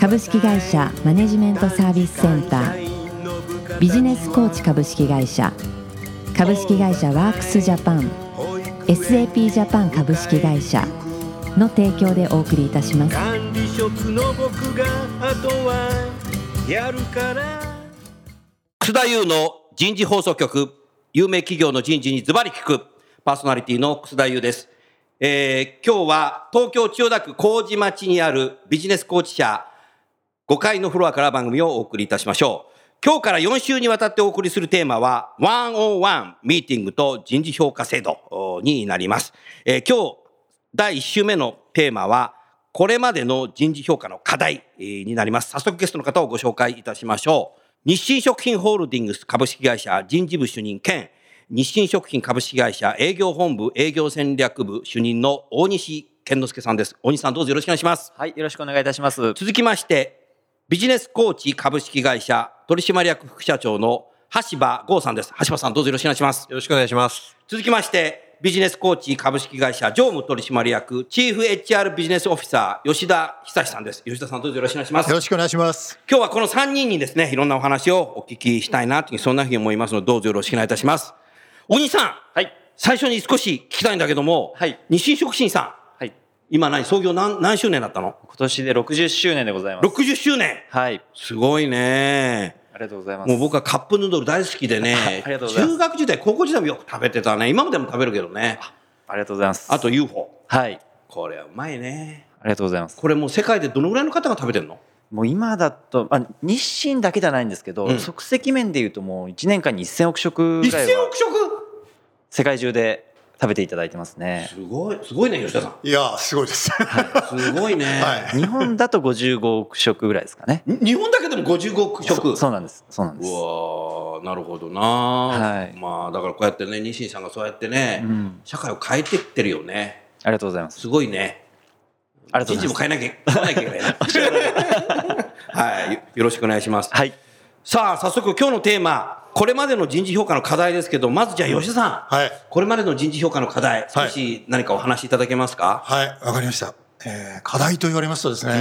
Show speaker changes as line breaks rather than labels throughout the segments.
株式会社マネジメントサービスセンター。ビジネスコーチ株式会社。株式会社ワークスジャパン。SAP ジャパン株式会社。の提供でお送りいたします。
管理職の僕があとはやるから。
楠田優の人事放送局。有名企業の人事にズバリ聞く。パーソナリティの楠田優です、えー今日は東京千代田区麹町にあるビジネスコーチ社。5階のフロアから番組をお送りいたしましょう今日から4週にわたってお送りするテーマは、ワンオンワンミーティングと人事評価制度おになります。えー今日、第1週目のテーマは、これまでの人事評価の課題えーになります。早速ゲストの方をご紹介いたしましょう。日清食品ホールディングス株式会社人事部主任兼、日清食品株式会社営業本部営業戦略部主任の大西健之介さんです。大西さんどうぞよろしくお願いします。
はい、よろしくお願いいたします。
続きまして、ビジネスコーチ株式会社取締役副社長の橋場剛さんです。橋場さんどうぞよろしくお願いします。
よろしくお願いします。
続きまして、ビジネスコーチ株式会社常務取締役チーフ HR ビジネスオフィサー吉田久志さんです。吉田さんどうぞよろしくお願いします
よ。ろしくお願いします。
今日はこの3人にですね、いろんなお話をお聞きしたいなという、そんなふうに思いますので、どうぞよろしくお願いいたします。大西さん、
はい。
最初に少し聞きたいんだけども、
はい
日清食品さん、
はい。
今何、創業何何周年だったの？
今年で60周年でございます。
?60 周年
はい。
すごいね。
ありがとうございます。
もう僕はカップヌードル大好きでね
ありがとうございます
中学時代、高校時代もよく食べてたね。今までも食べるけどね。
ありがとうございます。
あと UFO。
はい。
これはうまいね。
ありがとうございます。
これもう世界でどのぐらいの方が食べてんの？
もう今だと、あ日清だけじゃないんですけど、
うん
即席麺でいうともう1年間に1000億食ぐらい
?1000
は
億食？
世界中で食べていただいてますね。
すごい、すごいね、吉田さん。
いやー、すごいです。
すごいね。
はい
日本だと55億食ぐらいですかね。
に日本だけでも55億食。
そそうなんです。そうなんです。
うわーなるほどな、
はい
まあだからこうやってね日清さんがそうやってね、
うん
社会を変えていってるよね
ありがとうございます。
すごいね
ありがとうございます。
人事も変えなきゃ変えなきゃいけないなはいよよろしくお願いします
はい。
さあ早速今日のテーマこれまでの人事評価の課題ですけどまずじゃあ吉田さん、
はい。
これまでの人事評価の課題少
はい
し何かお話しいただけますか、
はい、わかりました。えー課題と言われますとですね、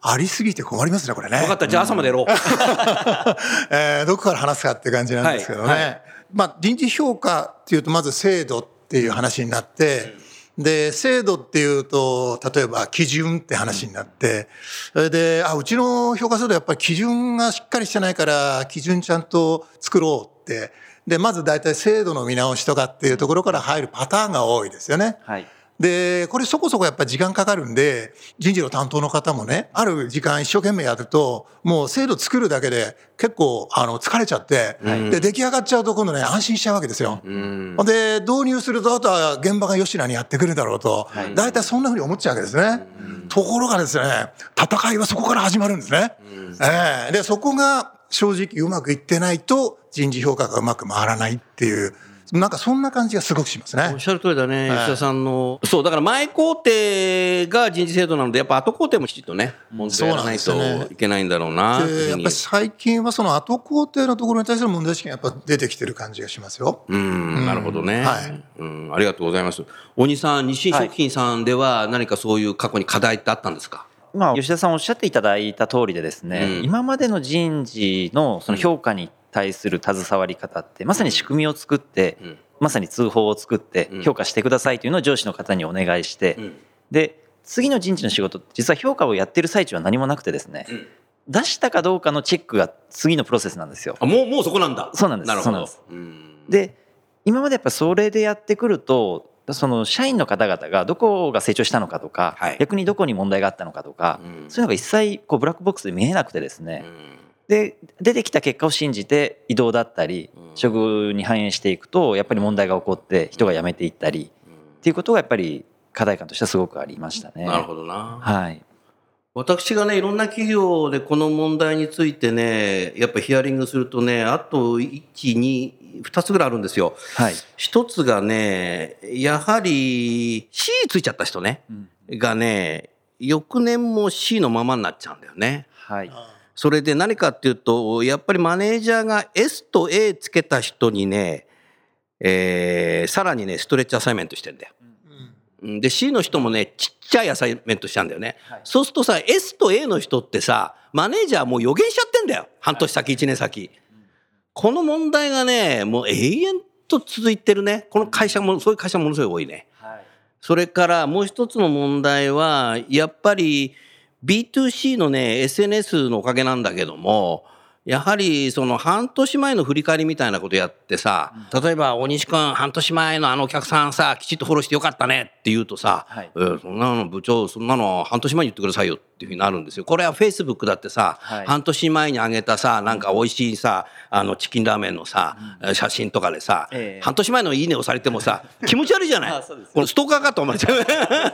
ありすぎて困りますね、これね。
分かったじゃあ朝までやろう、
えーどこから話すかって感じなんですけどね。
はいはい
まあ、人事評価っていうと、まず制度っていう話になって、で、制度っていうと、例えば基準って話になって、それで、あ、うちの評価制度やっぱり基準がしっかりしてないから、基準ちゃんと作ろうって。で、まず大体制度の見直しとかっていうところから入るパターンが多いですよね。
はい。
で、これそこそこやっぱり時間かかるんで、人事の担当の方もね、ある時間一生懸命やると、もう制度作るだけで結構あの疲れちゃって、で、出来上がっちゃうと今度ね、安心しちゃうわけですよ。
うん。
で、導入すると、あとは現場が吉野にやってくるだろうと。
はい、
大体そんなふうに思っちゃうわけですね。ところがですね、戦いはそこから始まるんですね。ええ。で、そこが正直うまくいってないと、人事評価がうまく回らないっていう、なんかそんな感じがすごくしますね
おっ。しゃる通りだね、
はい
吉田さんの。そう、だから前工程が人事制度なので、やっぱ後工程もきちっとね、問題やらないといけないんだろうな、うふうに
でやっぱり最近はその後工程のところに対する問題意識がやっぱ出てきてる感じがしますよ。
うん、なるほどね、
はい
うん。ありがとうございます。大西さん、日清食品さんでは何かそういう過去に課題ってあったんですか？
まあ、吉田さんおっしゃっていただいた通りでですね、
うん
今までの人事のその評価に対する携わり方ってまさに仕組みを作って、
うん。
まさに通報を作って
うん。
評価してくださいというのを上司の方にお願いして、
うん。
で次の人事の仕事実は評価をやってる最中は何もなくてですね、
うん。
出したかどうかのチェックが次のプロセスなんですよ。
あもう、もうそこなんだ。
そうなんです
なるほど。
で今までやっぱそれでやってくるとその社員の方々がどこが成長したのかとか、
はい。
逆にどこに問題があったのかとか、
うん。
そういうのが一切こうブラックボックスで見えなくてですね、
うん
で出てきた結果を信じて移動だったり
うん
処遇に反映していくとやっぱり問題が起こって人が辞めていったりっていうことがやっぱり課題感としてはすごくありましたね。
なるほどな。
はい。
私がね、いろんな企業でこの問題についてね、やっぱヒアリングするとね、あと1、2、2つぐらいあるんですよ。
はい。
一つがね、やはり C ついちゃった人ね、がね、翌年も C のままになっちゃうんだよね。
はい。
それで何かっていうと、やっぱりマネージャーが S と A つけた人にね、えーさらにね、ストレッチアサイメントしてんだよ。うんで、C の人もね、ちっちゃいアサイメントしちゃうんだよね。そうするとさ、S と A の人ってさ、マネージャーもう予言しちゃってんだよ。半年先、1年先。この問題がね、もう永遠と続いてるね。この会社も、そういう会社ものすごい多いね。
はい。
それからもう一つの問題は、やっぱり B2C のね、SNS のおかげなんだけども、やはりその半年前の振り返りみたいなことやってさ、例えば大西君半年前のあのお客さんさ、きちっとフォローしてよかったねって言うとさ、
はい。
えーそんなの部長、そんなの半年前に言ってくださいよっていうふうになるんですよ。これは Facebook だってさ、
はい
半年前に上げたさ、なんか美味しいさ、あのチキンラーメンのさ、写真とかでさ、
ええ
半年前のいいねをされてもさ、気持ち悪いじゃない？
あ
このストーカーかと思っちゃう。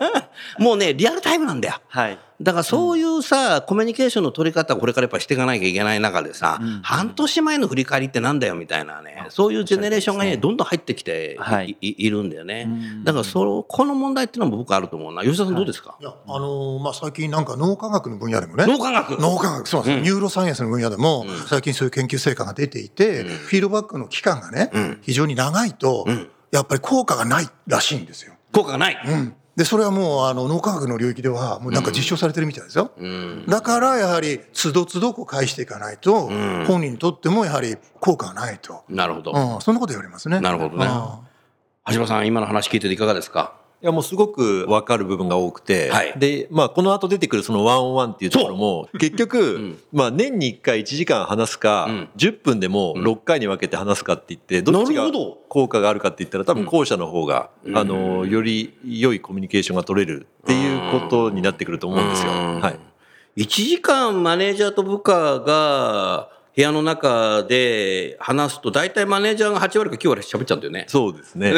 もうね、リアルタイムなんだよ。
はい。
だからそういうさ、コミュニケーションの取り方をこれからやっぱしていかなきゃいけない中でさ、半年前の振り返りってなんだよみたいなね、そういうジェネレーションがね、どんどん入ってきてい,、
はい
いいるんだよね。だからその、この問題っていうのも僕あると思うな。吉田さんどうですか、
いや、あのーまあ、最近なんか脳科学の分野でもね。
脳科学？
脳科学、そうなんです、ニューロサイエンスの分野でも、最近そういう研究成果が出ていて、フィードバックの期間がね、非常に長いと、やっぱり効果がないらしいんですよ。
効果がない。
うん。で、それはもう、あの、脳科学の領域では、もうなんか実証されてるみたいですよ。
うん。
だから、やはり、つどつどこう返していかないと、本人にとってもやはり効果がないと。
なるほど。
うん、そんなこと言われますね。
なるほどね
うん
橋場さん、今の話聞いてていかがですか？
いやもうすごく分かる部分が多くて、
はい。
で、まあ、この後出てくるそのワンオンワンっていうところも、結局、
ん。
まあ、年に1回1時間話すか、
うん。
10分でも6回に分けて話すかって言って、どっちが効果があるかって言ったら、多分後者の方が、あの、より良いコミュニケーションが取れるっていうことになってくると思うんですよ。
うん。
はい。
1時間マネージャーと部下が部屋の中で話すと大体マネージャーが8割か9割喋っちゃうんだよね。
そうですね。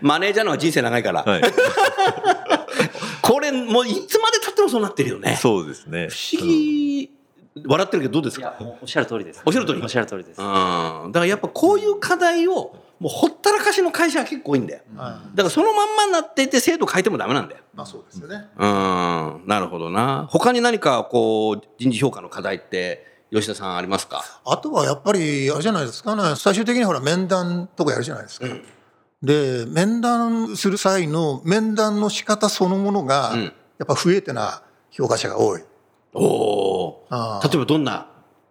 マネージャーの方が人生長いから。
はい。
これもういつまで経ってもそうなってるよね。
そうですね。
不思議、笑ってるけどどうですか？
おっしゃる通りです。
おっしゃる通り？
おっしゃる通りです。
うん。だからやっぱこういう課題をもうほったらかしの会社が結構多いんだよ。
はい
だからそのまんまになっていて制度変えてもダメなんだよ。
まあそうですよね。
うん。なるほどな。他に何かこう人事評価の課題って吉田さんありますか？
あとはやっぱり、あれじゃないですかね、最終的にほら面談とかやるじゃないですか。で、面談する際の面談の仕方そのものが、
うん
やっぱ不得手な評価者が多い。
おお。例えばどんな？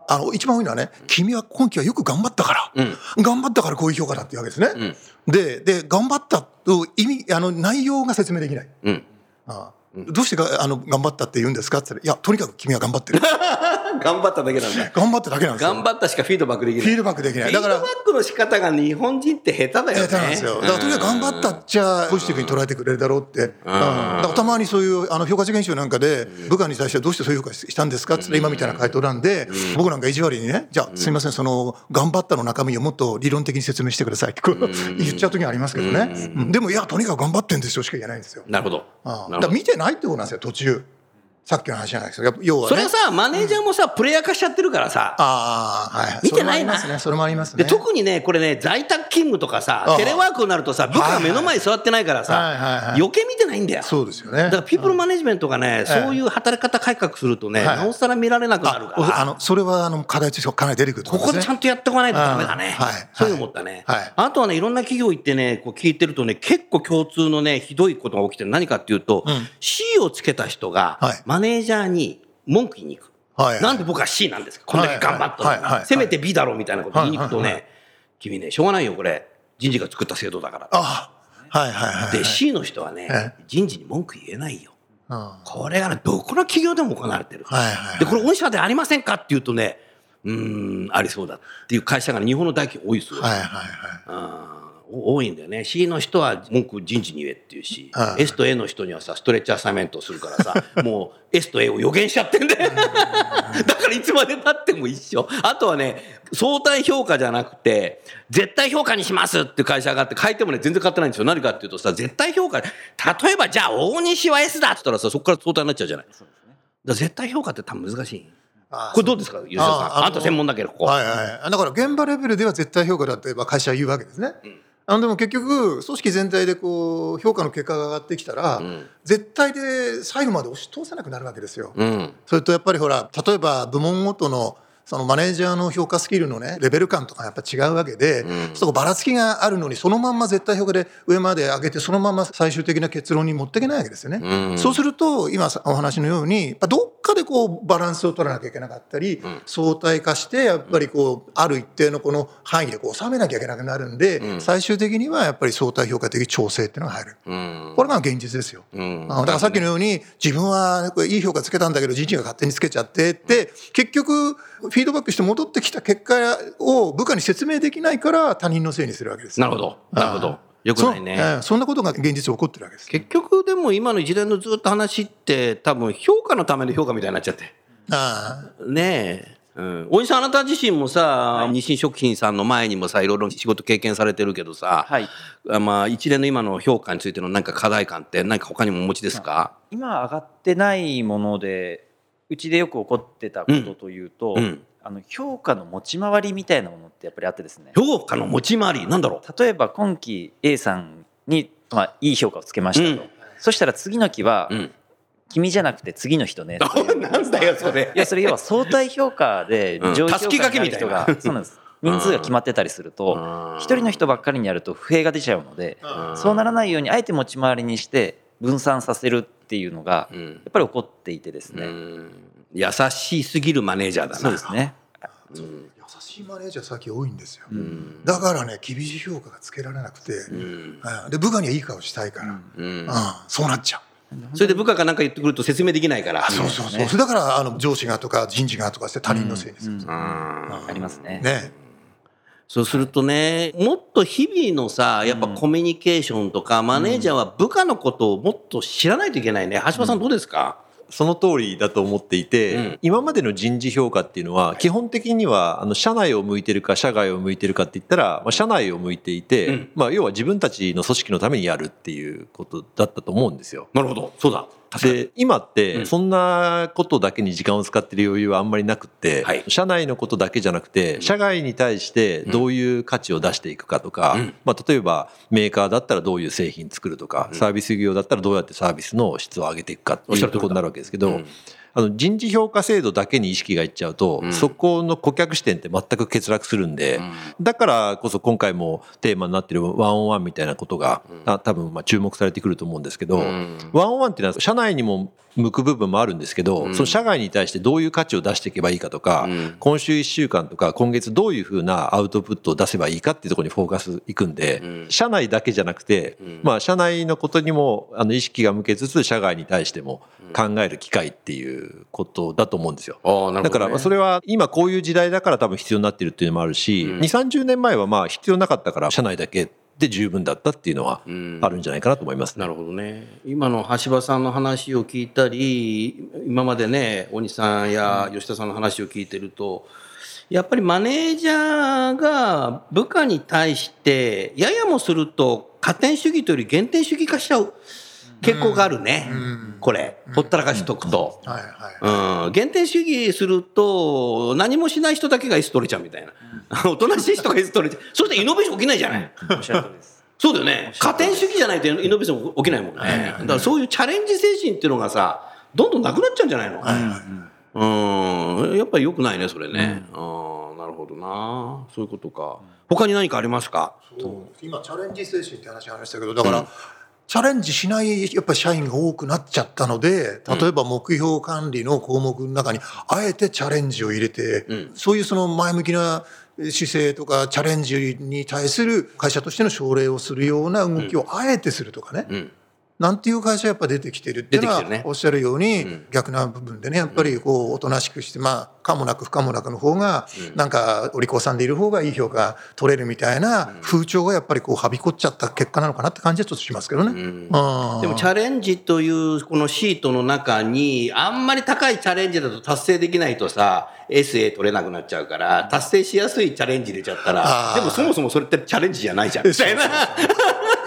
あの、一番多いのはね、君は今期はよく頑張ったから、頑張ったからこういう評価だっていうわけですね。で、で、頑張ったと意味、あの、内容が説明できない。
うん。
ああどうしてがあの頑張ったって言うんですかって言ったら、いや、とにかく君は頑張ってる。
頑張っただけなんだ。
頑張っただけなんですよ。
頑張ったしかフィードバックできない。
フィードバックできない。だから
フィードバ、ックの仕方が日本人って下手だよね。
下手なんですよ。だからとにかく頑張ったっちゃポジティブに捉えてくれるだろうって。うんだからたまにそういうあの評価研修なんかで部下に対してどうしてそういう評価したんですかって今みたいな回答なんで、僕なんか意地悪にね、じゃあすみません、その頑張ったの中身をもっと理論的に説明してくださいって言っちゃう時ありますけどね。うんでもいや、とにかく頑張ってんですよしか言えないんですよ。
なるほど。
だ見てないってことなんですよ、途中。さっきの話じゃないですか。要はね。
それはさ、マネージャーもさ、プレイヤー化しちゃってるからさ。
ああ、はい。
見てないな
それもありますね。それもあります
で
ね。
特にね、これね、在宅勤務とかさテレワークになるとさ、部下が目の前に座ってないからさ、
はいはいはい
余計見てないんだよ。
そうですよね。
だからピープルマネジメントがね、
え
そういう働き方改革するとね、
はい
なおさら見られなくなるから。
ああの、それはあの課題としてかなり出てくると
こ。こでちゃんとやっておかないとダメだね。
うんはい
そういうの思ったね。
はい
あとはね、いろんな企業行ってね、こう聞いてるとね、結構共通のね、ひどいことが起きてる。何かっていうと、
ん
C をつけた人が
はい、
マネージャーに文句言いに行く。
はいはい
なんで僕は C なんですか？こんだけ頑張ったのせめて B だろうみたいなこと言いに行くとね、
はいはい
君ね、しょうがないよ、これ。人事が作った制度だから。
あはいはいはい。
で、C の人はね
え、
人事に文句言えないよ。
うんは
これがね、どこの企業でも行われてる。
いはいはい。
で、これ御社でありませんかって言うとね、うーん、ありそうだっていう会社が日本の大企業多いですよ。
はいはいはい。
あーお多いんだよね。C の人は文句人事に言えっていうし S と A の人にはさストレッチアサイメントをするからさ もう S と A を予言しちゃってんだよだからいつまでたっても一緒。あとはね相対評価じゃなくて絶対評価にしますって会社があって書いてもね全然変わってないんですよ。何かっていうとさ絶対評価例えばじゃあ大西は S だって言ったらさそこから相対になっちゃうじゃない。だから絶対評価って多分難しい。
あ
これどうですか吉田さん。
あ
んた専門だけどここ、
はいはい。だから現場レベルでは絶対評価だってまあ会社は言うわけですね。あのでも結局組織全体でこう評価の結果が上がってきたら、
ん
絶対で最後まで押し通せなくなるわけですよ。
うん
それとやっぱりほら例えば部門ごとのそのマネージャーの評価スキルのねレベル感とかやっぱ違うわけで、そこばらつきがあるのにそのまんま絶対評価で上まで上げてそのまま最終的な結論に持っていけないわけですよね。
うん。
そうすると今お話のようにどっかでこうバランスを取らなきゃいけなかったり、相対化してやっぱりこうある一定のこの範囲でこう収めなきゃいけなくなるんで、最終的にはやっぱり相対評価的調整っていうのが入る。
うん。
これが現実ですよ。だからさっきのように自分はこれいい評価つけたんだけど人事が勝手につけちゃってって結局フィードバックして戻ってきた結果を部下に説明できないから他人のせいにするわけです。
なるほど。なるほど。よくないね。
そ,、ええそんなことが現実起こってるわけです。
結局でも今の一連のずっと話って多分評価のための評価みたいになっちゃって。
あ
ねえ。うん、大西さんあなた自身もさ、日清食品さんの前にもさいろいろ仕事経験されてるけどさ、
はい。
あまあ、一連の今の評価についての何か課題感って何か他にもお持ちですか、
今上がってないものでうちでよく起こってたことというと、
うん、
あの評価の持ち回りみたいなものってやっぱりあってですね。
評価の持ち回りなんだろ
例えば今期 A さんに、まあ、いい評価をつけましたと、
うん。
そしたら次の期は、
う、うん、
君じゃなくて次の人ね
なんだよそれ。
いやそれ要は相対評価で
うん。
上位評価になる人がそうなんです。人数が決まってたりすると一人の人ばっかりにやると不平が出ちゃうのでそうならないようにあえて持ち回りにして分散させるっていうのが
うん。
やっぱり起こっていてですね、
うん。優しすぎるマネージャーだな。
そうですね。
うん。
優しいマネージャー最近多いんですよ。
うん。
だからね厳しい評価がつけられなくて、
うん。
あで部下にはいい顔したいから、
うん。
うん。そうなっちゃう。
それで部下が何か言ってくると説明できないから。
そうそうそう。それだからあの上司がとか人事がとかして他人のせいにする。
うん。
ありますね。
ね。
そうするとね、もっと日々のさ、やっぱコミュニケーションとか、マネージャーは部下のことをもっと知らないといけないね。橋場さんどうですか、
その通りだと思っていて、
うん
今までの人事評価っていうのは基本的にはあの社内を向いてるか社外を向いてるかって言ったら、まあ、社内を向いていて、
うん
まあ、要は自分たちの組織のためにやるっていうことだったと思うんですよ。
なるほど。そうだ。
で今っ
うん。
てそんなことだけに時間を使ってる余裕はあんまりなくって、
はい。
社内のことだけじゃなくて社外に対してどういう価値を出していくかとか、
うん。
まあ、例えばメーカーだったらどういう製品作るとか、サービス業だったらどうやってサービスの質を上げていくかっていうところになるわけですけど、
うん
あの人事評価制度だけに意識がいっちゃうと、
うん。
そこの顧客視点って全く欠落するんで、だからこそ今回もテーマになってるワンオンワンみたいなことが、あ多分まあ注目されてくると思うんですけど、
ん。
ワンオンワンっていうのは社内にも向く部分もあるんですけど、
ん。
その社外に対してどういう価値を出していけばいいかとか、
うん。
今週1週間とか今月どういうふうなアウトプットを出せばいいかっていうところにフォーカスいくんで、
うん。
社内だけじゃなくて、
ん。
まあ社内のことにもあの意識が向けつつ社外に対しても考える機会っていうことだと思うんですよ。
ね。
だからまあそれは今こういう時代だから多分必要になってるっていうのもあるし、
うん
2、30年前はまあ必要なかったから社内だけで十分だったっていうのは
うん
あるんじゃないかなと思います、
なるほどね。今の橋場さんの話を聞いたり、今までね、大西さんや吉田さんの話を聞いてると、やっぱりマネージャーが部下に対して、ややもすると加点主義というより減点主義化しちゃう傾向があるね。これ、ほったらかしとくと。
はいはい。
うん、減点主義すると何もしない人だけが S 取れちゃうみたいな、おとなしい人が S 取れちゃう。そしてイノベーション起きないじゃない、
おっしゃる通りです。
そうだよね。加点主義じゃないとイノベーション起きないもんね、だからそういうチャレンジ精神っていうのがさどんどんなくなっちゃうんじゃないの、うん。やっぱり良くないねそれね、うん、なるほどな。そういうことか。他に何かありますか？
そう。今チャレンジ精神って話ありましたけどだから、チャレンジしないやっぱり社員が多くなっちゃったので例えば目標管理の項目の中にあえてチャレンジを入れて、
うん。
そういうその前向きな姿勢とかチャレンジに対する会社としての奨励をするような動きをあえてするとかね、
うん
なんていう会社やっぱ出てきてるっていうのは
ね。
おっしゃるように逆な部分でねやっぱりこうおとなしくしてまあ可もなく不可もなくの方がなんかお利口さんでいる方がいい評価取れるみたいな風潮がやっぱりこうはびこっちゃった結果なのかなって感じはちょっとしますけどね。うん。
でもチャレンジというこのシートの中に、あんまり高いチャレンジだと達成できないとさ、SA 取れなくなっちゃうから、達成しやすいチャレンジ入れちゃったら、でもそもそもそれってチャレンジじゃないじゃん。みたいな。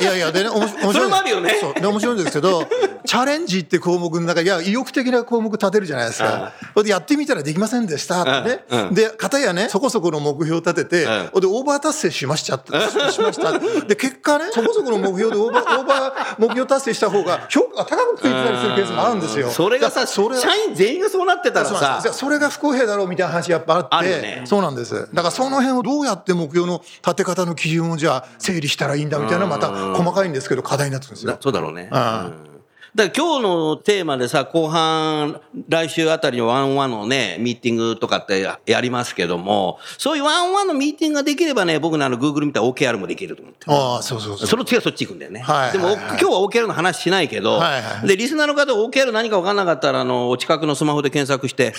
いやいや、でね、面白い。
それもあるよね
そう。で、面白いんですけど、チャレンジって項目の中、いや、意欲的な項目立てるじゃないですか。それでやってみたらできませんでしたってね。
うんうん。
で、片やね、そこそこの目標を立てて、
うん。
でオーバー達成しましたって、しました。で、結果ね、そこそこの目標でオーバー、オーバー目標達成した方が、評価が高くついてたりするケースもあるんですよ。
それがさ、
それ
社員全員がそうなってたらさ。
それが不公平だろうみたいな話やっぱあって
ね。
そうなんです。だからその辺をどうやって目標の立て方の基準をじゃあ整理したらいいんだみたいなまた細かいんですけど課題になってるんですよ。
そうだろうね。うんだから今日のテーマでさ、後半、来週あたりの1on1 のね、ミーティングとかってややりますけども、そういう1on1 のミーティングができればね、僕のあの、Google みたいな OKR もできると思ってる。
ああそうそうそう。
その次はそっち行くんだよね。
はい
でも、
はいはい
今日は OKR の話しないけど、
はいはい
で、リスナーの方、OKR 何か分かんなかったら、あの、お近くのスマホで検索して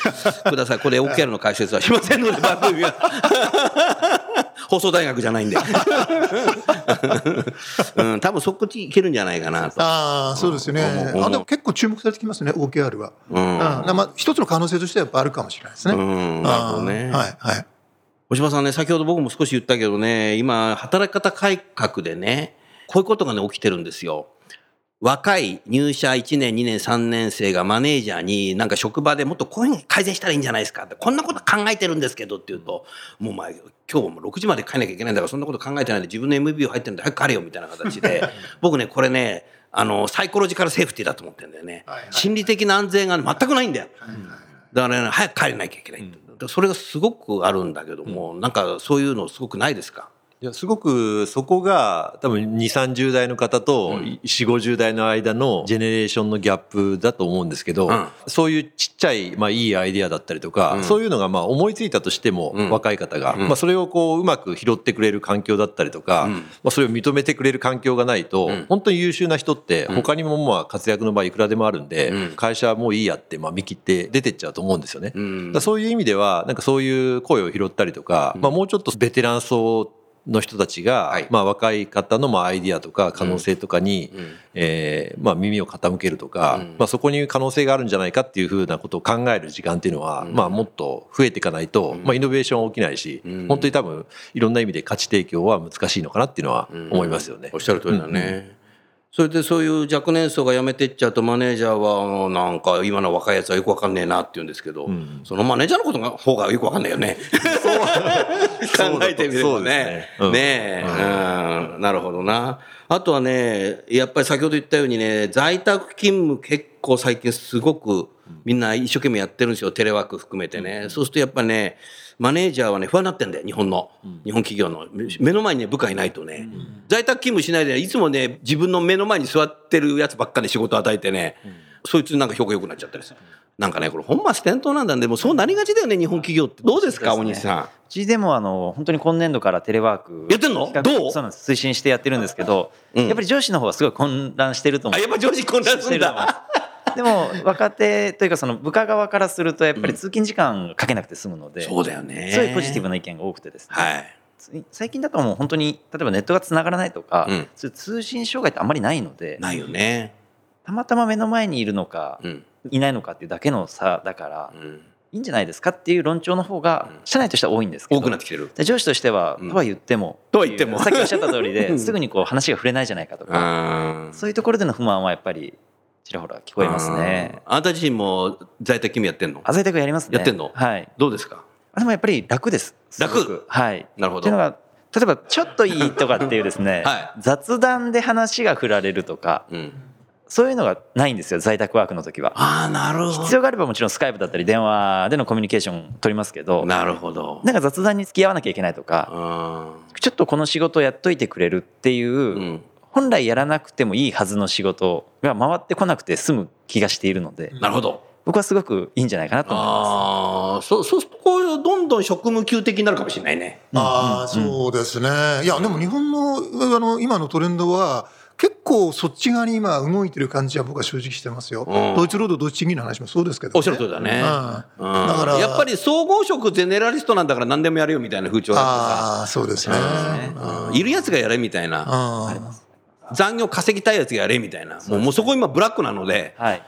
ください。これ OKR の解説はしませんので、番組は。放送大学じゃないんで。うん、多分そこっち行けるんじゃないかなと。
ああそうですよね。
うん
あでも結構注目されてきますね OKR は。うん。まあ一つの可能性としてはやっぱあるかもしれないですね。
うんなるほどね
はいはい。
小島さんね、先ほど僕も少し言ったけどね、今、働き方改革でね、こういうことがね、起きてるんですよ。若い入社1年、2年、3年生がマネージャーに、なんか職場でもっとこういうふうに改善したらいいんじゃないですかって、こんなこと考えてるんですけどって言うと、もうお前、今日も6時まで帰んなきゃいけないんだから、そんなこと考えてないで自分の MBO 入ってるんで早く帰れよみたいな形で、僕ね、これね、あの、サイコロジカルセーフティーだと思ってるんだよね。心理的な安全が全くないんだよ。だからね、早く帰らなきゃいけない。それがすごくあるんだけども、なんかそういうのすごくないですか？
いやすごくそこが多分2 3 0代の方と4 5 0代の間のジェネレーションのギャップだと思うんですけど、
うん。
そういうちっちゃい、まあ、いいアイデアだったりとか、そういうのがまあ思いついたとしても、
ん。
若い方が、まあ、それをこううまく拾ってくれる環境だったりとか、まあ、それを認めてくれる環境がないと、本当に優秀な人って他にもまあ活躍の場いくらでもあるんで、会社はもういいやってまあ見切って出てっちゃうと思うんですよね。そういう意味ではなんかそういう声を拾ったりとか、まあ、もうちょっとベテラン層の人たちが、
はい。
まあ、若い方のまあアイディアとか可能性とかに、えーまあ、耳を傾けるとか、まあ、そこに可能性があるんじゃないかっていうふうなことを考える時間っていうのは、まあ、もっと増えていかないと、まあ、イノベーションは起きないし、本当に多分いろんな意味で価値提供は難しいのかなっていうのは思いますよね。
おっしゃる通りだね。それでそういう若年層が辞めてっちゃうとマネージャーはなんか今の若いやつはよくわかんねえなって言うんですけど、そのマネージャーのことが方がよくわかんないよね。考えてみれば
そうです
ね
ね。うん
うん、なるほどな。あとはね、やっぱり先ほど言ったようにね、在宅勤務結構最近すごくみんな一生懸命やってるんですよ。テレワーク含めてね。そうするとやっぱね、マネージャーはね、不安になってんだよ、日本の。日本企業の。目の前にね、部下いないとね。在宅勤務しないで、いつもね、自分の目の前に座ってるやつばっかり仕事与えてね、そいつなんか評価良くなっちゃったりする。なんかね、これ本末転倒なんだんで、もうそうなりがちだよね、日本企業って。どうですか、大西さん？
うちでもあの本当に今年度からテレワーク
やってんのどう？
そうなんです推進してやってるんですけど、
うん
やっぱり上司の方はすごい混乱してると思
あ、
う
やっぱ上司混乱す
してる
だ。
でも若手というかその部下側からするとやっぱり通勤時間かけなくて済むので、
そうだよね。
すごいポジティブな意見が多くてですね、
はい。
つ最近だともう本当に例えばネットがつながらないとか、
うん
そういう通信障害ってあんまりないので
ないよね。
たまたま目の前にいるのか、
うん。
いないのかっていうだけの差だから、
うん。
いいんじゃないですかっていう論調の方が社内としては多いんですけど
多くなってきてる。
で上司としては、
うん
とは言っても
とは言っても
さっきおっしゃった通り
うん
ですぐにこう話が触れないじゃないかとか、
あ
そういうところでの不満はやっぱりちらほら聞こえますね。
あなた自身も在宅勤務やってんの？
あ在宅やりますね。
やってんの？
はい。
どうですか？
あでもやっぱり楽です。
楽？
はい。
なるほど
っていうのが例えばちょっといいとかっていうですね、
はい
雑談で話が振られるとか
うん。
そういうのがないんですよ在宅ワークの時は。
ああ、なるほ
必要があればもちろんスカイプだったり電話でのコミュニケーション取りますけど
ど。なるほど。
なんか雑談に付き合わなきゃいけないとか
あ
ちょっとこの仕事やっといてくれるっていう、
ーうん。
本来やらなくてもいいはずの仕事が回ってこなくて済む気がしているので
なるほど。
僕はすごくいいんじゃないかなと思いま
ああ、そう、そうするとこうどんどん職務給的になるかもしれないね。
ああ、そうですね。いや、でも日本の、あの、今のトレンドは、結構そっち側に今動いてる感じは僕は正直してますよ。
うん。
ドイツ労働ドイツ賃金の話もそうですけど、ね。
おっしゃる通りだね。
うん。
うん
だから
やっぱり総合職ゼネラリストなんだから何でもやるよみたいな風潮があ
ああ、そうですね。
ってさ、うん。いるやつがやれみたいな、
うん。
残業稼ぎたいやつがやれみたいな、もうもうそこ今ブラックなので、
はい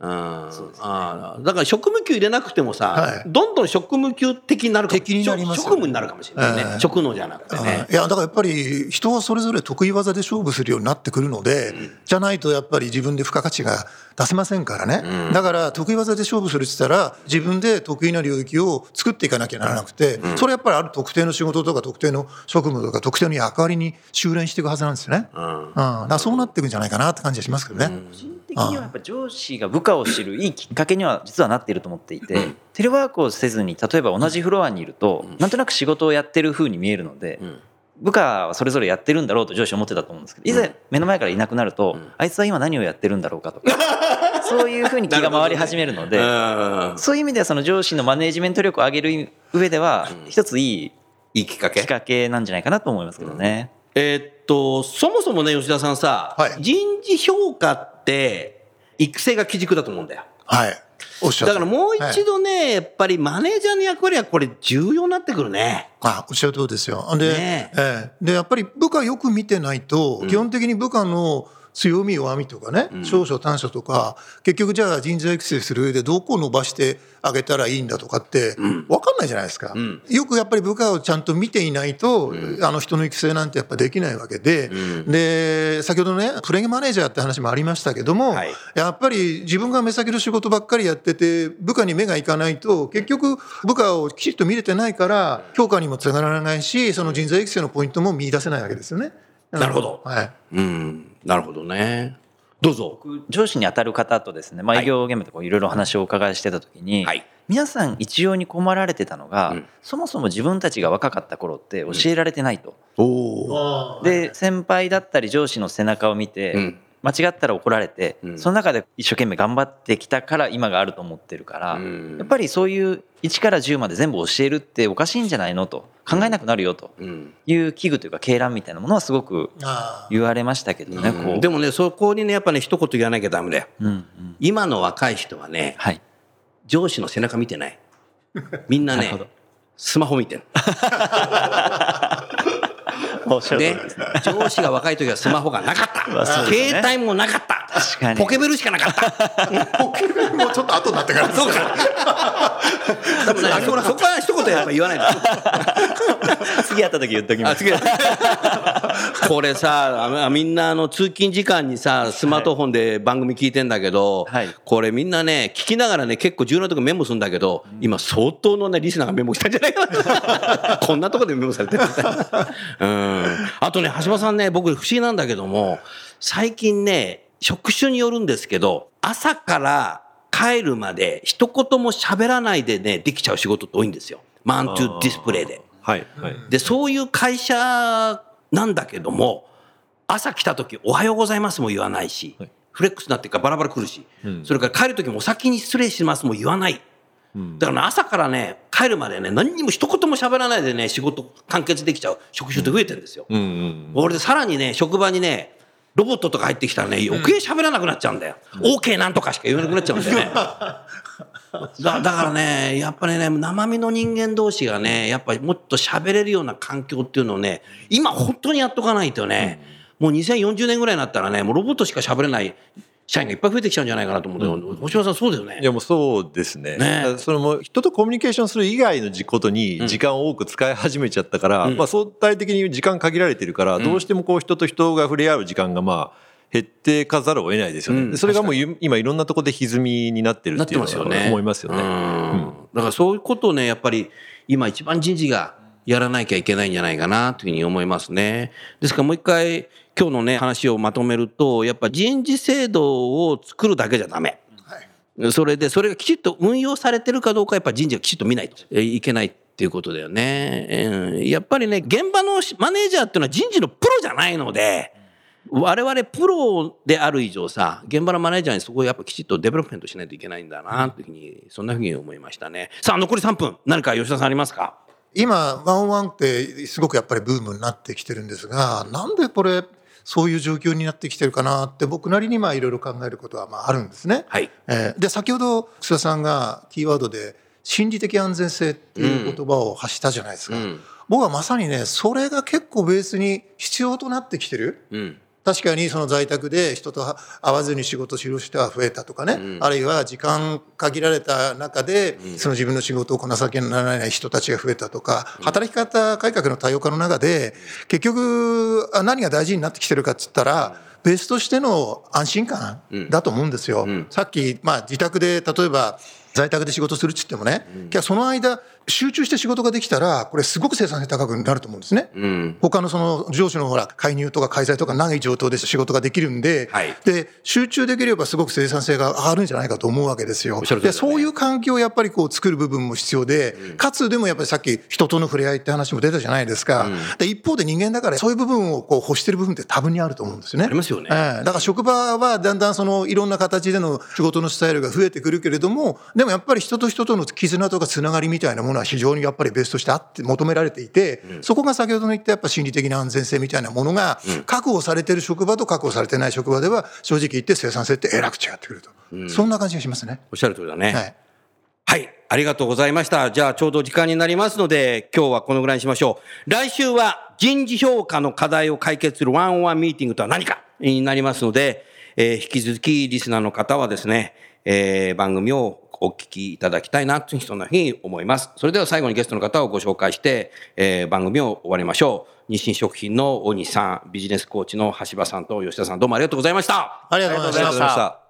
うんあーだから職務給入れなくてもさ、
はい。
どんどん職務給的になるかも。
的になりますよね。
職務になるかもしれないね、
ええ。
職能じゃなくてね。
いやだからやっぱり人はそれぞれ得意技で勝負するようになってくるので、じゃないとやっぱり自分で付加価値が出せませんからね、だから得意技で勝負するって言ったら自分で得意な領域を作っていかなきゃならなくて、それやっぱりある特定の仕事とか特定の職務とか特定の役割に修練していくはずなんですよね、うん。だからそうなっていくんじゃないかなって感じがしますけどね。
個人的にはやっぱ上司が部下を知るいいきっかけには実はなっていると思っていて、テレワークをせずに例えば同じフロアにいると、なんとなく仕事をやってる風に見えるので、部下はそれぞれやってるんだろうと上司は思ってたと思うんですけどいざ目の前からいなくなると、あいつは今何をやってるんだろうかとか そういう風に気が回り始めるので
うん。
そういう意味ではその上司のマネージメント力を上げる上では一ついい
いいきっかけ？
きっかけなんじゃないかなと思いますけどね。
えーっとそもそもね吉田さんさ、
はい。
人事評価って育成が基軸だと思うんだよ。
はいおっしゃる
だからもう一度ね、やっぱりマネージャーの役割はこれ重要になってくるね。
あおっしゃる通りですよ。で,、
ね
ええでやっぱり部下よく見てないと、基本的に部下の強み弱みとかね、長所短所とか結局じゃあ人材育成する上でどこを伸ばしてあげたらいいんだとかって分かんないじゃないですか、よくやっぱり部下をちゃんと見ていないと、あの人の育成なんてやっぱできないわけで、で先ほどねプレイマネージャーって話もありましたけども、
はい。
やっぱり自分が目先の仕事ばっかりやってて部下に目がいかないと結局部下をきちっと見れてないから評価にもつながらないしその人材育成のポイントも見出せないわけですよね。
なるほど
はい
うん、なるほどね。どうぞ。
僕上司に当たる方とですね、まあ、
はい
営業現場でこういろいろお話をお伺いしてた時に、
はい
皆さん一様に困られてたのが、
うん
そもそも自分たちが若かった頃って教えられてないと。
おお。
で先輩だったり上司の背中を見て、
うん
間違ったら怒られて、
うん。
その中で一生懸命頑張ってきたから今があると思ってるから、
うん。
やっぱりそういう1から10まで全部教えるっておかしいんじゃないのと考えなくなるよと
うん。
いう危惧というか鶏卵みたいなものはすごく
あ
言われましたけどね、こう。
でもね、そこにね、やっぱね、一言言わなきゃダメだよ。
うんうん。
今の若い人はね、
はい。
上司の背中見てない。みんなねスマホ見てる。ね上司が若い時はスマホがなかった。携帯もなかった。
確かに
ポケベルしかなかった。
ポケベルもちょっと後になってから
そうか。でもね、そこは一言やっぱ言わないで。
次会った時言っときます。
これさあみんなあの通勤時間にさスマートフォンで番組聞いてんだけど、
はい。
これみんなね聞きながらね結構重要なとこメモするんだけど、今相当のねリスナーがメモしたんじゃないかな こんなとこでメモされてる。うん。あとね橋場さんね僕不思議なんだけども最近ね職種によるんですけど朝から帰るまで一言も喋らないでねできちゃう仕事って多いんですよ。マントゥディスプレイで。
はいはい。
でそういう会社なんだけども朝来た時「おはようございます」も言わないし、
はい。
フレックスになってるからバラバラ来るし、
うん。
それから帰る時も「お先に失礼します」も言わない。
うん。
だからね朝からね帰るまでね何にも一言も喋らないでね仕事完結できちゃう職種って増えてるんですよ。
うんうん。
俺でさらにね職場にねロボットとか入ってきたらね余計喋らなくなっちゃうんだよ。OK なんとかしか言わなくなっちゃうんだよね。だだからねやっぱりね生身の人間同士がねやっぱりもっと喋れるような環境っていうのをね今本当にやっとかないとね、もう2040年ぐらいになったらねもうロボットしか喋れない社員がいっぱい増えてきちゃうんじゃないかなと思うんだよ、星野さんそうだよね。
いやもうそうですね。
ね。
それも人とコミュニケーションする以外のことに時間を多く使い始めちゃったから、まあ相対的に時間限られてるから、どうしてもこう人と人が触れ合う時間がまあ減ってかざるを得ないですよね。
うん。
でそれがもうゆ今いろんなところで歪みになってる
なって
いうのは
ますよね。
思いますよね。
うん。だからそういうことをね、やっぱり今一番人事がやらなきゃいけないんじゃないかなというふうに思いますね。ですからもう一回今日のね話をまとめると、やっぱ人事制度を作るだけじゃダメ。それでそれがきちっと運用されてるかどうかやっぱ人事がきちっと見ないとえいけないっていうことだよね。うんやっぱりね現場のマネージャーっていうのは人事のプロじゃないので。我々プロである以上さ現場のマネージャーにそこをやっぱきちっとデベロップメントしないといけないんだなというふうにそんなふうに思いましたねさあ残り3分何か吉田さんありますか？
今1on1ってすごくやっぱりブームになってきてるんですがなんでこれそういう状況になってきてるかなって僕なりにまあいろいろ考えることはまああるんですね。
はい。
えーで先ほど楠田さんがキーワードで心理的安全性っていう言葉を発したじゃないですか、
うん
僕はまさにねそれが結構ベースに必要となってきてる
うん。
確かにその在宅で人と会わずに仕事する人は増えたとかね、あるいは時間限られた中でその自分の仕事をこなさなきゃならない人たちが増えたとか、働き方改革の多様化の中で結局あ何が大事になってきてるかっつったら、ベースとしての安心感だと思うんですよ。さっき、まあ、自宅で例えば在宅で仕事するっつってもね、いやその間集中して仕事ができたらこれすごく生産性高くなると思うんですね。
うん。
他のその上司のほら介入とか開催とか長い上等で仕事ができるんで、
はい
で集中できればすごく生産性が上がるんじゃないかと思うわけですよ。
おっしゃる通りだね
でそういう環境をやっぱりこう作る部分も必要で、かつでもやっぱりさっき人との触れ合いって話も出たじゃないですか。で一方で人間だからそういう部分をこう欲してる部分って多分にあると思うんですよね。
ありますよね
ええだから職場はだんだんそのいろんな形での仕事のスタイルが増えてくるけれども、でもやっぱり人と人との絆とかつながりみたいなものは非常にやっぱりベースとしてあって求められていて、そこが先ほどの言ったやっぱ心理的な安全性みたいなものが確保されてる職場と確保されてない職場では正直言って生産性ってえらく違ってくると。そんな感じがしますね。
おっしゃる通りだね。
はい。
はい。ありがとうございました。じゃあ、ちょうど時間になりますので、今日はこのぐらいにしましょう。来週は人事評価の課題を解決するワンオンワンミーティングとは何かになりますので、えー引き続きリスナーの方はですね、えー番組をお聞きいただきたいなというそんなふうに思います。それでは最後にゲストの方をご紹介して、えー番組を終わりましょう。日清食品の大西さん、ビジネスコーチの橋場さんと吉田さん、どうもありがとうございました。
ありがとうございました。
た。